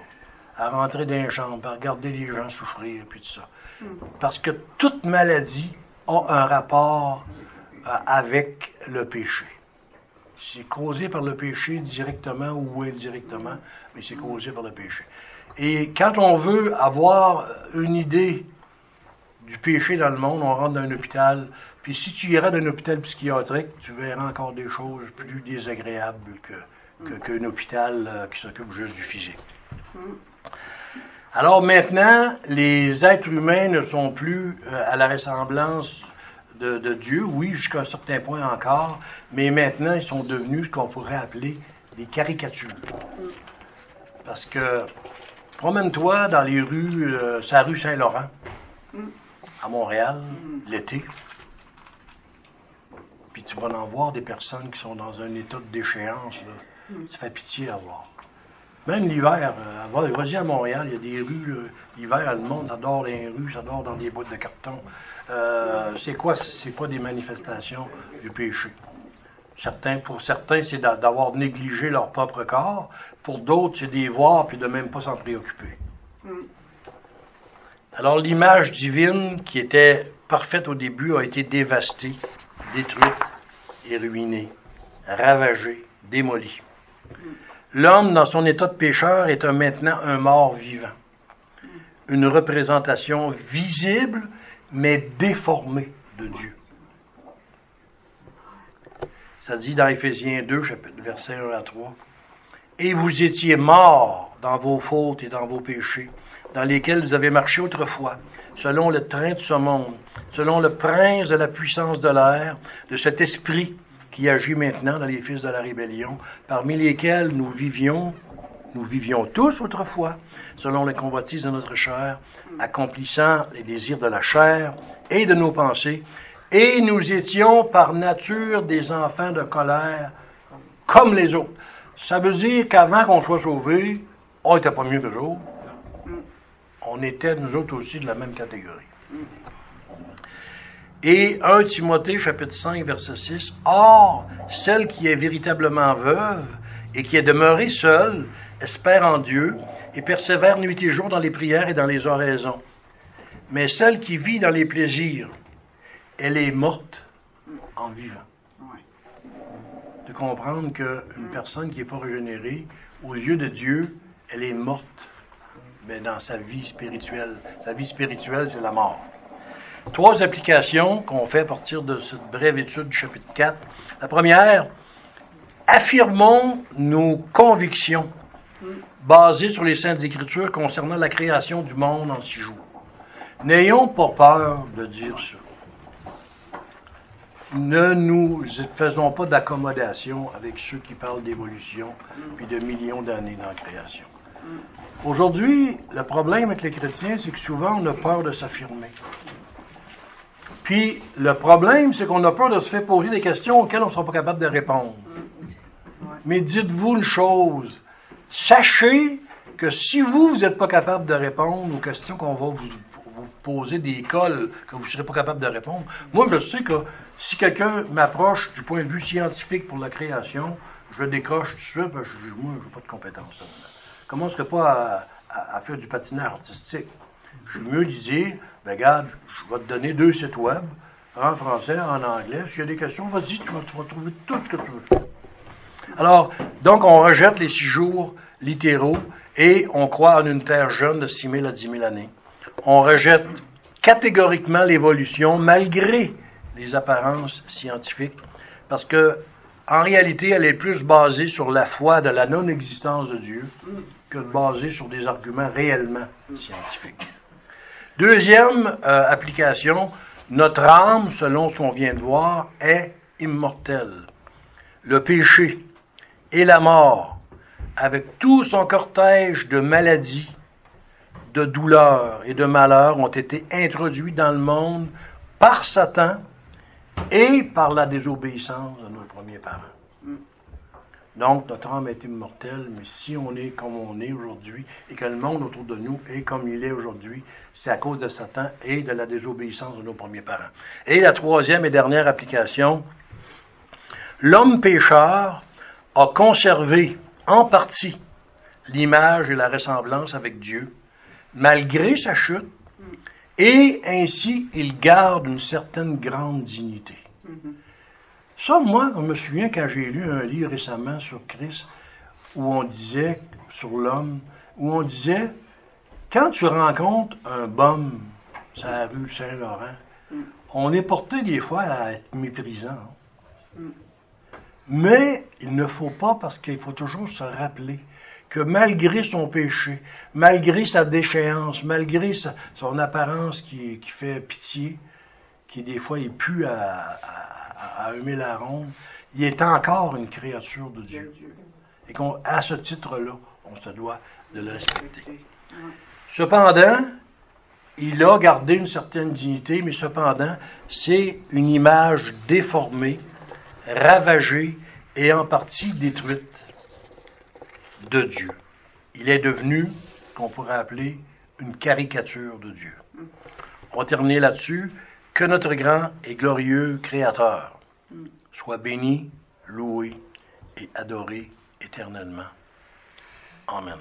À rentrer dans les chambres, à regarder les gens souffrir, puis tout ça. Parce que toute maladie a un rapport euh, avec le péché. C'est causé par le péché directement ou indirectement, mais c'est causé par le péché. Et quand on veut avoir une idée du péché dans le monde, on rentre dans un hôpital. Puis si tu iras dans un hôpital psychiatrique, tu verras encore des choses plus désagréables que, que- qu'un hôpital euh, qui s'occupe juste du physique. Alors maintenant, les êtres humains ne sont plus euh, à la ressemblance de, de Dieu, oui, jusqu'à un certain point encore, mais maintenant, ils sont devenus ce qu'on pourrait appeler des caricatures. Parce que, promène-toi dans les rues, euh, c'est la rue Saint-Laurent, à Montréal, l'été, puis tu vas en voir des personnes qui sont dans un état de déchéance, là. Ça fait pitié à voir. Même l'hiver, euh, va- vas-y à Montréal, il y a des rues, l'hiver, le monde, dans les rues, ça dort dans des boîtes de carton. Euh, c'est quoi? C'est pas des manifestations du péché? Certains, pour certains, c'est d'a- d'avoir négligé leur propre corps. Pour d'autres, c'est des voir puis de même pas s'en préoccuper. Alors, l'image divine qui était parfaite au début a été dévastée, détruite et ruinée, ravagée, démolie. L'homme, dans son état de pécheur, est maintenant un mort vivant. Une représentation visible, mais déformée de Dieu. Ça dit dans Éphésiens 2, chapitre, verset 1 à 3. Et vous étiez morts dans vos fautes et dans vos péchés, dans lesquels vous avez marché autrefois, selon le train de ce monde, selon le prince de la puissance de l'air, de cet esprit qui agit maintenant dans les fils de la rébellion, parmi lesquels nous vivions, nous vivions tous autrefois, selon les convoitises de notre chair, accomplissant les désirs de la chair et de nos pensées, et nous étions par nature des enfants de colère, comme les autres. Ça veut dire qu'avant qu'on soit sauvés, on n'était pas mieux que les autres. On était, nous autres aussi, de la même catégorie. Et 1 Timothée, chapitre 5, verset 6. Or, celle qui est véritablement veuve et qui est demeurée seule, espère en Dieu et persévère nuit et jour dans les prières et dans les oraisons. Mais celle qui vit dans les plaisirs, elle est morte en vivant. De comprendre qu'une personne qui n'est pas régénérée, aux yeux de Dieu, elle est morte mais dans sa vie spirituelle. Sa vie spirituelle, c'est la mort. Trois applications qu'on fait à partir de cette brève étude du chapitre 4. La première, affirmons nos convictions basées sur les Saintes Écritures concernant la création du monde en six jours. N'ayons pas peur de dire ça. ne nous faisons pas d'accommodation avec ceux qui parlent d'évolution puis de millions d'années dans la création. Aujourd'hui, le problème avec les chrétiens, c'est que souvent on a peur de s'affirmer. Puis le problème, c'est qu'on a peur de se faire poser des questions auxquelles on ne sera pas capable de répondre. Mais dites-vous une chose, sachez que si vous, vous n'êtes pas capable de répondre aux questions qu'on va vous, poser des cols que vous ne serez pas capable de répondre, moi je sais que si quelqu'un m'approche du point de vue scientifique pour la création, je décoche tout de suite, parce que moi, je n'ai pas de compétences. Je ne commencerai pas à, faire du patinage artistique? Je suis mieux de dire, ben, regarde, je vais te donner deux sites web, en français, en anglais. S'il y a des questions, vas-y, tu vas, tu vas trouver tout ce que tu veux. Alors, donc, on rejette les six jours littéraux et on croit en une terre jeune de 6 000 à 10 000 années. On rejette catégoriquement l'évolution malgré les apparences scientifiques parce que en réalité, elle est plus basée sur la foi de la non-existence de Dieu que basée sur des arguments réellement scientifiques. Deuxième euh, application, notre âme, selon ce qu'on vient de voir, est immortelle. Le péché et la mort, avec tout son cortège de maladies, de douleurs et de malheurs, ont été introduits dans le monde par Satan et par la désobéissance de nos premiers parents. Donc, notre âme est immortelle, mais si on est comme on est aujourd'hui et que le monde autour de nous est comme il est aujourd'hui, c'est à cause de Satan et de la désobéissance de nos premiers parents. Et la troisième et dernière application, l'homme pécheur a conservé en partie l'image et la ressemblance avec Dieu, malgré sa chute, et ainsi il garde une certaine grande dignité. Ça, moi, je me souviens quand j'ai lu un livre récemment sur Christ, où on disait, sur l'homme, où on disait, quand tu rencontres un bum sur la rue Saint-Laurent, on est porté des fois à être méprisant. Mais il ne faut pas, parce qu'il faut toujours se rappeler que malgré son péché, malgré sa déchéance, malgré son apparence qui, fait pitié, qui des fois est à, à, humer la ronde, il est encore une créature de Dieu. Et qu'à ce titre-là, on se doit de le respecter. Cependant, il a gardé une certaine dignité, mais cependant, c'est une image déformée, ravagée et en partie détruite de Dieu. Il est devenu, qu'on pourrait appeler, une caricature de Dieu. On va terminer là-dessus. Que notre grand et glorieux Créateur soit béni, loué et adoré éternellement. Amen.